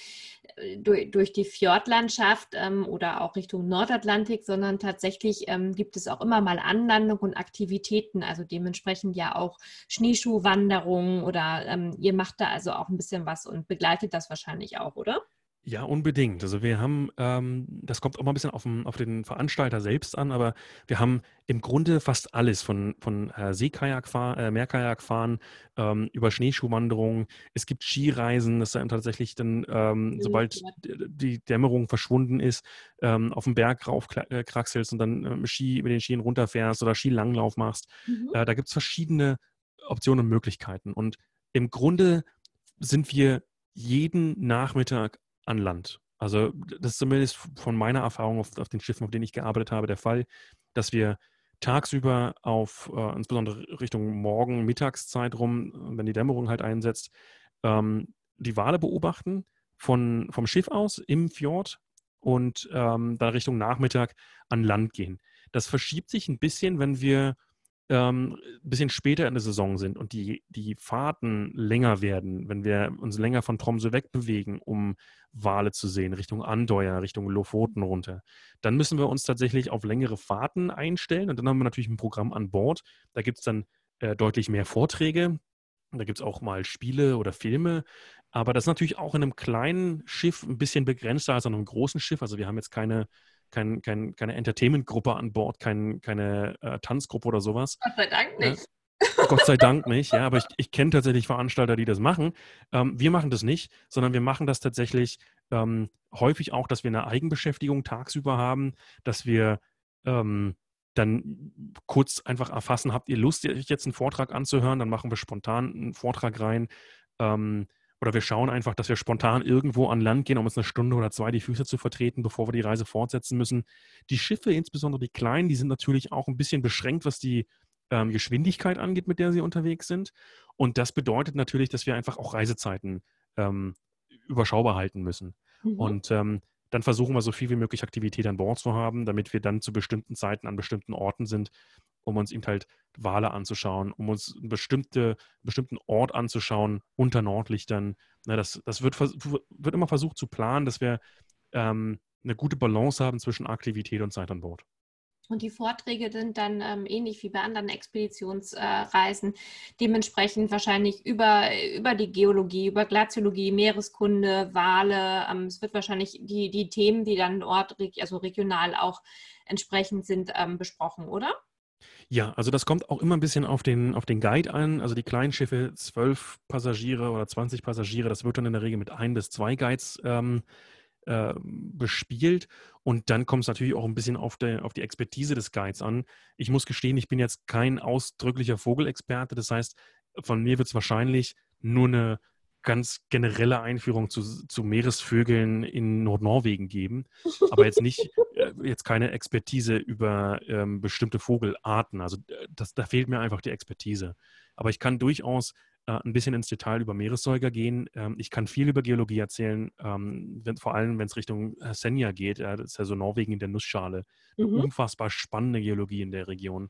durch, durch, die Fjordlandschaft ähm, oder auch Richtung Nordatlantik, sondern tatsächlich ähm, gibt es auch immer mal Anlandung und Aktivitäten, also dementsprechend ja auch Schneeschuhwanderungen oder ähm, ihr macht da also auch ein bisschen was und begleitet das wahrscheinlich auch, oder? Ja, unbedingt. Also wir haben, ähm, das kommt auch mal ein bisschen auf den, auf den Veranstalter selbst an, aber wir haben im Grunde fast alles von, von äh, Seekajakfahren, äh, Meerkajakfahren ähm, über Schneeschuhwanderungen. Es gibt Skireisen, das dann tatsächlich dann, ähm, sobald die Dämmerung verschwunden ist, ähm, auf den Berg rauf äh, und dann äh, Ski, mit den Skien runterfährst oder Skilanglauf machst. Mhm. Äh, da gibt es verschiedene Optionen und Möglichkeiten. Und im Grunde sind wir jeden Nachmittag an Land. Also das ist zumindest von meiner Erfahrung auf, auf den Schiffen, auf denen ich gearbeitet habe, der Fall, dass wir tagsüber auf, äh, insbesondere Richtung Morgen, Mittagszeit rum, wenn die Dämmerung halt einsetzt, ähm, die Wale beobachten von, vom Schiff aus im Fjord und ähm, dann Richtung Nachmittag an Land gehen. Das verschiebt sich ein bisschen, wenn wir ähm, ein bisschen später in der Saison sind und die, die Fahrten länger werden, wenn wir uns länger von Tromsø wegbewegen, um Wale zu sehen, Richtung Andeuer, Richtung Lofoten runter, dann müssen wir uns tatsächlich auf längere Fahrten einstellen und dann haben wir natürlich ein Programm an Bord. Da gibt es dann äh, deutlich mehr Vorträge, da gibt es auch mal Spiele oder Filme. Aber das ist natürlich auch in einem kleinen Schiff ein bisschen begrenzter als an einem großen Schiff. Also wir haben jetzt keine kein, kein, keine Entertainment-Gruppe an Bord, kein, keine äh, Tanzgruppe oder sowas. Gott sei Dank nicht. Ja, Gott sei Dank nicht, ja, aber ich, ich kenne tatsächlich Veranstalter, die das machen. Ähm, wir machen das nicht, sondern wir machen das tatsächlich ähm, häufig auch, dass wir eine Eigenbeschäftigung tagsüber haben, dass wir ähm, dann kurz einfach erfassen, habt ihr Lust, euch jetzt einen Vortrag anzuhören, dann machen wir spontan einen Vortrag rein. Ähm, oder wir schauen einfach, dass wir spontan irgendwo an Land gehen, um uns eine Stunde oder zwei die Füße zu vertreten, bevor wir die Reise fortsetzen müssen. Die Schiffe, insbesondere die kleinen, die sind natürlich auch ein bisschen beschränkt, was die ähm, Geschwindigkeit angeht, mit der sie unterwegs sind. Und das bedeutet natürlich, dass wir einfach auch Reisezeiten ähm, überschaubar halten müssen. Mhm. Und ähm, dann versuchen wir so viel wie möglich Aktivität an Bord zu haben, damit wir dann zu bestimmten Zeiten an bestimmten Orten sind, um uns eben halt Wale anzuschauen, um uns einen, bestimmte, bestimmten Ort anzuschauen unter Nordlichtern. Na, das das wird, wird immer versucht zu planen, dass wir ähm, eine gute Balance haben zwischen Aktivität und Zeit an Bord. Und die Vorträge sind dann ähm, ähnlich wie bei anderen Expeditionsreisen, äh, dementsprechend wahrscheinlich über, über die Geologie, über Glaziologie, Meereskunde, Wale. Ähm, es wird wahrscheinlich die, die Themen, die dann Ort, also regional auch entsprechend sind, ähm, besprochen, oder? Ja, also das kommt auch immer ein bisschen auf den, auf den Guide an. Also die kleinen Schiffe, zwölf Passagiere oder 20 Passagiere, das wird dann in der Regel mit ein bis zwei Guides ähm, äh, bespielt. Und dann kommt es natürlich auch ein bisschen auf, der, auf die Expertise des Guides an. Ich muss gestehen, ich bin jetzt kein ausdrücklicher Vogelexperte. Das heißt, von mir wird es wahrscheinlich nur eine ganz generelle Einführung zu, zu Meeresvögeln in Nordnorwegen geben, aber jetzt nicht, äh, jetzt keine Expertise über ähm, bestimmte Vogelarten. Also äh, das, da fehlt mir einfach die Expertise. Aber ich kann durchaus äh, ein bisschen ins Detail über Meeressäuger gehen. Ähm, ich kann viel über Geologie erzählen, ähm, wenn, vor allem wenn es Richtung äh, Senja geht. Äh, das ist ja so Norwegen in der Nussschale. Eine mhm. unfassbar spannende Geologie in der Region.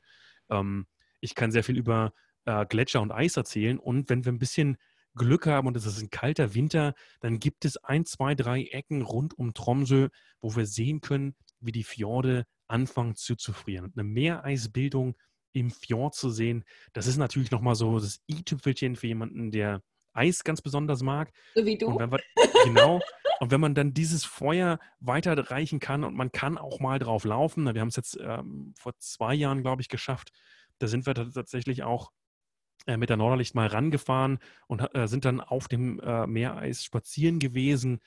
Ähm, ich kann sehr viel über äh, Gletscher und Eis erzählen und wenn wir ein bisschen Glück haben und es ist ein kalter Winter, dann gibt es ein, zwei, drei Ecken rund um Tromsø, wo wir sehen können, wie die Fjorde anfangen zu, zu frieren. Eine Meereisbildung im Fjord zu sehen, das ist natürlich nochmal so das i-Tüpfelchen für jemanden, der Eis ganz besonders mag. So wie du. Und wir, genau. und wenn man dann dieses Feuer weiterreichen kann und man kann auch mal drauf laufen, wir haben es jetzt ähm, vor zwei Jahren, glaube ich, geschafft, da sind wir tatsächlich auch äh, mit der Norderlicht mal rangefahren und äh, sind dann auf dem äh, Meereis spazieren gewesen.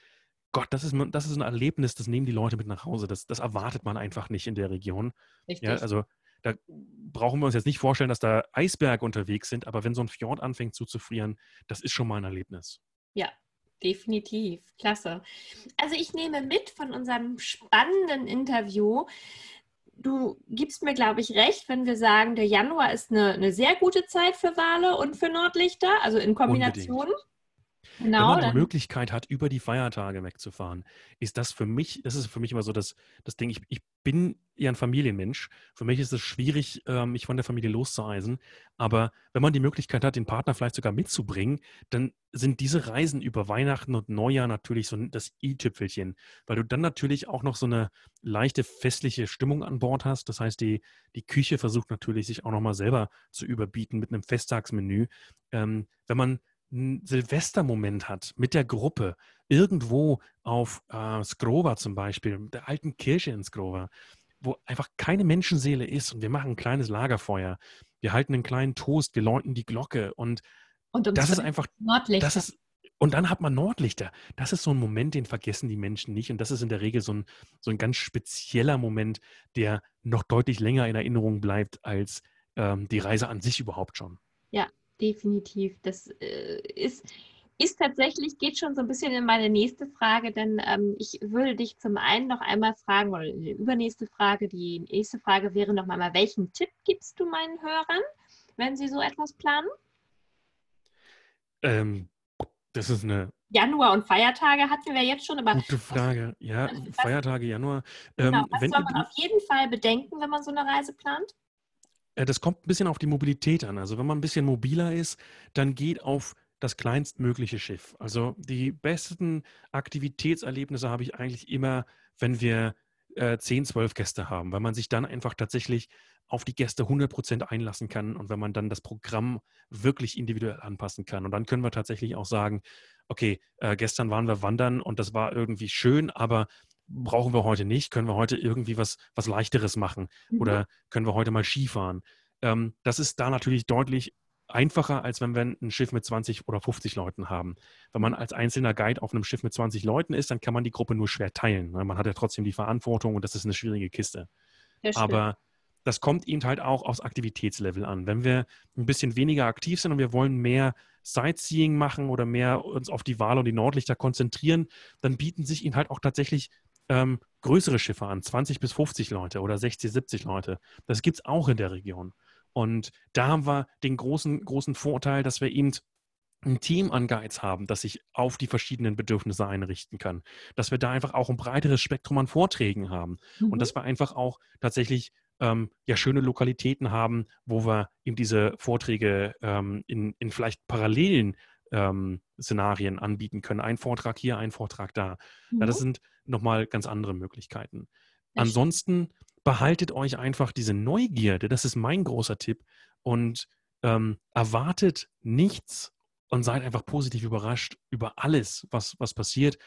Gott, das ist, das ist ein Erlebnis, das nehmen die Leute mit nach Hause. Das, das erwartet man einfach nicht in der Region. Richtig. Ja, also da brauchen wir uns jetzt nicht vorstellen, dass da Eisberge unterwegs sind, aber wenn so ein Fjord anfängt zuzufrieren, das ist schon mal ein Erlebnis. Ja, definitiv. Klasse. Also ich nehme mit von unserem spannenden Interview, du gibst mir, glaube ich, recht, wenn wir sagen, der Januar ist eine, eine, sehr gute Zeit für Wale und für Nordlichter, also in Kombination. Unbedingt. Genau, Wenn man die Möglichkeit hat, über die Feiertage wegzufahren, ist das für mich, das ist für mich immer so das, das Ding, ich, ich bin ja ein Familienmensch. Für mich ist es schwierig, ähm, mich von der Familie loszueisen. Aber wenn man die Möglichkeit hat, den Partner vielleicht sogar mitzubringen, dann sind diese Reisen über Weihnachten und Neujahr natürlich so das i-Tüpfelchen, weil du dann natürlich auch noch so eine leichte festliche Stimmung an Bord hast. Das heißt, die, die Küche versucht natürlich, sich auch nochmal selber zu überbieten mit einem Festtagsmenü. Ähm, wenn man einen Silvestermoment hat mit der Gruppe, irgendwo auf äh, Skrova zum Beispiel, der alten Kirche in Skrova, wo einfach keine Menschenseele ist und wir machen ein kleines Lagerfeuer, wir halten einen kleinen Toast, wir läuten die Glocke und, und das ist einfach, Nordlichter. das ist, und dann hat man Nordlichter. Das ist so ein Moment, den vergessen die Menschen nicht. Und das ist in der Regel so ein, so ein ganz spezieller Moment, der noch deutlich länger in Erinnerung bleibt als ähm, die Reise an sich überhaupt schon. Ja, definitiv. Das äh, ist, ist tatsächlich, geht schon so ein bisschen in meine nächste Frage, denn ähm, ich würde dich zum einen noch einmal fragen, oder die übernächste Frage, die nächste Frage wäre noch einmal, welchen Tipp gibst du meinen Hörern, wenn sie so etwas planen? Ähm, das ist eine Januar und Feiertage hatten wir jetzt schon, aber. Gute Frage. Ja, Feiertage, Januar. Genau, ähm, was wenn, soll man auf jeden Fall bedenken, wenn man so eine Reise plant? Äh, das kommt ein bisschen auf die Mobilität an. Also wenn man ein bisschen mobiler ist, dann geht auf das kleinstmögliche Schiff. Also die besten Aktivitätserlebnisse habe ich eigentlich immer, wenn wir äh, 10, 12 Gäste haben, weil man sich dann einfach tatsächlich auf die Gäste 100% einlassen kann und wenn man dann das Programm wirklich individuell anpassen kann. Und dann können wir tatsächlich auch sagen, okay, äh, gestern waren wir wandern und das war irgendwie schön, aber brauchen wir heute nicht, können wir heute irgendwie was, was leichteres machen mhm. oder können wir heute mal Skifahren. Ähm, das ist da natürlich deutlich einfacher, als wenn wir ein Schiff mit 20 oder 50 Leuten haben. Wenn man als einzelner Guide auf einem Schiff mit 20 Leuten ist, dann kann man die Gruppe nur schwer teilen. Ne? Man hat ja trotzdem die Verantwortung und das ist eine schwierige Kiste. Aber das kommt eben halt auch aufs Aktivitätslevel an. Wenn wir ein bisschen weniger aktiv sind und wir wollen mehr Sightseeing machen oder mehr uns auf die Wahl und die Nordlichter konzentrieren, dann bieten sich ihnen halt auch tatsächlich ähm, größere Schiffe an, 20 bis 50 Leute oder 60, 70 Leute. Das gibt es auch in der Region. Und da haben wir den großen, großen Vorteil, dass wir eben ein Team an Guides haben, das sich auf die verschiedenen Bedürfnisse einrichten kann. Dass wir da einfach auch ein breiteres Spektrum an Vorträgen haben. Mhm. Und dass wir einfach auch tatsächlich ähm, ja schöne Lokalitäten haben, wo wir eben diese Vorträge ähm, in, in vielleicht parallelen ähm, Szenarien anbieten können. Ein Vortrag hier, ein Vortrag da. Mhm. Ja, das sind nochmal ganz andere Möglichkeiten. Echt? Ansonsten behaltet euch einfach diese Neugierde, das ist mein großer Tipp, und ähm, erwartet nichts und seid einfach positiv überrascht über alles, was, was passiert.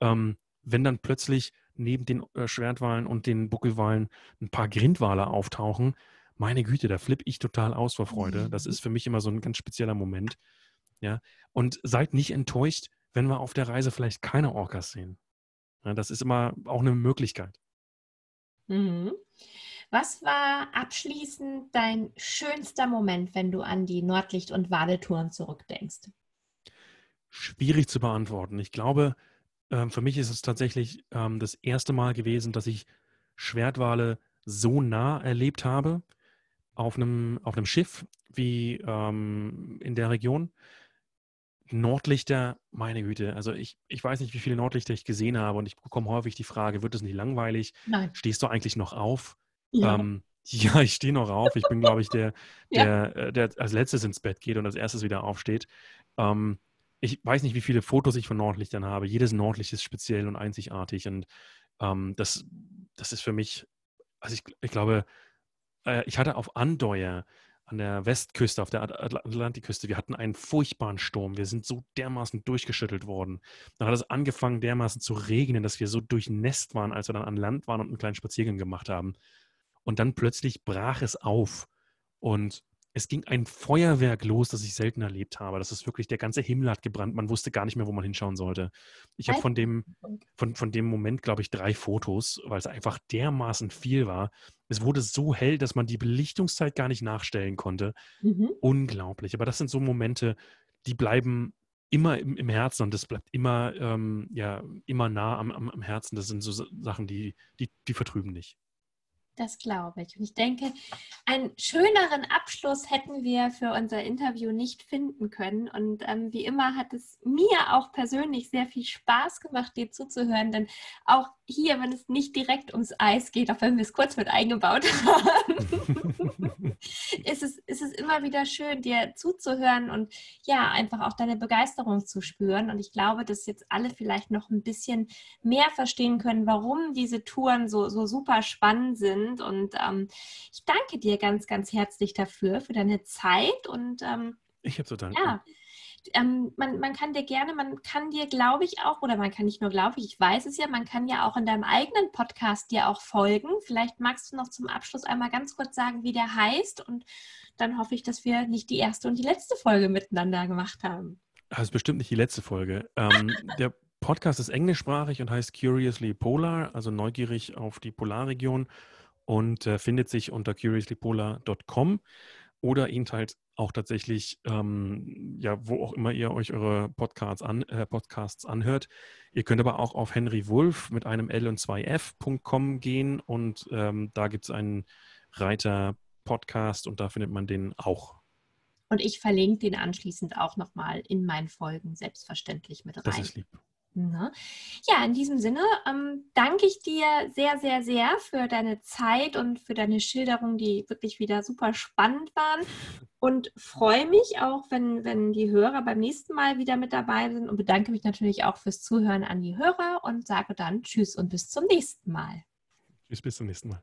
Ähm, wenn dann plötzlich neben den äh, Schwertwalen und den Buckelwalen ein paar Grindwale auftauchen, meine Güte, da flippe ich total aus vor Freude. Das ist für mich immer so ein ganz spezieller Moment. Ja, und seid nicht enttäuscht, wenn wir auf der Reise vielleicht keine Orcas sehen. Ja, das ist immer auch eine Möglichkeit. Mhm. Was war abschließend dein schönster Moment, wenn du an die Nordlicht- und Wadetouren zurückdenkst? Schwierig zu beantworten. Ich glaube, ähm, für mich ist es tatsächlich ähm, das erste Mal gewesen, dass ich Schwertwale so nah erlebt habe auf einem, auf einem Schiff wie ähm, in der Region. Nordlichter, meine Güte, also ich, ich weiß nicht, wie viele Nordlichter ich gesehen habe und ich bekomme häufig die Frage, wird es nicht langweilig? Nein. Stehst du eigentlich noch auf? Ja, ähm, ja ich stehe noch auf. Ich bin, glaube ich, der, der, ja. Äh, der als letztes ins Bett geht und als erstes wieder aufsteht. Ähm, ich weiß nicht, wie viele Fotos ich von Nordlichtern habe. Jedes Nordlicht ist speziell und einzigartig und ähm, das, das ist für mich, also ich, ich glaube, äh, ich hatte auf Andeuer an der Westküste, auf der Atlantikküste, wir hatten einen furchtbaren Sturm. Wir sind so dermaßen durchgeschüttelt worden. Dann hat es angefangen, dermaßen zu regnen, dass wir so durchnässt waren, als wir dann an Land waren und einen kleinen Spaziergang gemacht haben. Und dann plötzlich brach es auf. Und es ging ein Feuerwerk los, das ich selten erlebt habe. Das ist wirklich, der ganze Himmel hat gebrannt. Man wusste gar nicht mehr, wo man hinschauen sollte. Ich habe von dem, von, von dem Moment, glaube ich, drei Fotos, weil es einfach dermaßen viel war. Es wurde so hell, dass man die Belichtungszeit gar nicht nachstellen konnte. Mhm. Unglaublich. Aber das sind so Momente, die bleiben immer im, im Herzen und das bleibt immer, ähm, ja, immer nah am, am, am Herzen. Das sind so Sachen, die, die, die vertrüben nicht. Das glaube ich. Und ich denke, einen schöneren Abschluss hätten wir für unser Interview nicht finden können. Und ähm, wie immer hat es mir auch persönlich sehr viel Spaß gemacht, dir zuzuhören. Denn auch hier, wenn es nicht direkt ums Eis geht, auch wenn wir es kurz mit eingebaut haben, ist, es, ist es immer wieder schön, dir zuzuhören und ja, einfach auch deine Begeisterung zu spüren. Und ich glaube, dass jetzt alle vielleicht noch ein bisschen mehr verstehen können, warum diese Touren so, so super spannend sind. Und ähm, ich danke dir ganz, ganz herzlich dafür, für deine Zeit und ähm, ich habe zu danken. Ja, ähm, man, man kann dir gerne, man kann dir, glaube ich, auch, oder man kann nicht nur, glaube ich, ich weiß es ja, man kann ja auch in deinem eigenen Podcast dir auch folgen. Vielleicht magst du noch zum Abschluss einmal ganz kurz sagen, wie der heißt und dann hoffe ich, dass wir nicht die erste und die letzte Folge miteinander gemacht haben. Das ist bestimmt nicht die letzte Folge. Ähm, der Podcast ist englischsprachig und heißt Curiously Polar, also neugierig auf die Polarregion und äh, findet sich unter curiouslypolar.com oder ihn halt auch tatsächlich, ähm, ja, wo auch immer ihr euch eure Podcasts, an, äh, Podcasts anhört. Ihr könnt aber auch auf Henry Wolf mit einem L und 2F.com gehen und ähm, da gibt es einen Reiter Podcast und da findet man den auch. Und ich verlinke den anschließend auch nochmal in meinen Folgen selbstverständlich mit rein. Das ist lieb. Ne? Ja, in diesem Sinne ähm, danke ich dir sehr, sehr, sehr für deine Zeit und für deine Schilderungen, die wirklich wieder super spannend waren. Und freue mich auch, wenn, wenn die Hörer beim nächsten Mal wieder mit dabei sind und bedanke mich natürlich auch fürs Zuhören an die Hörer und sage dann Tschüss und bis zum nächsten Mal. Tschüss, bis zum nächsten Mal.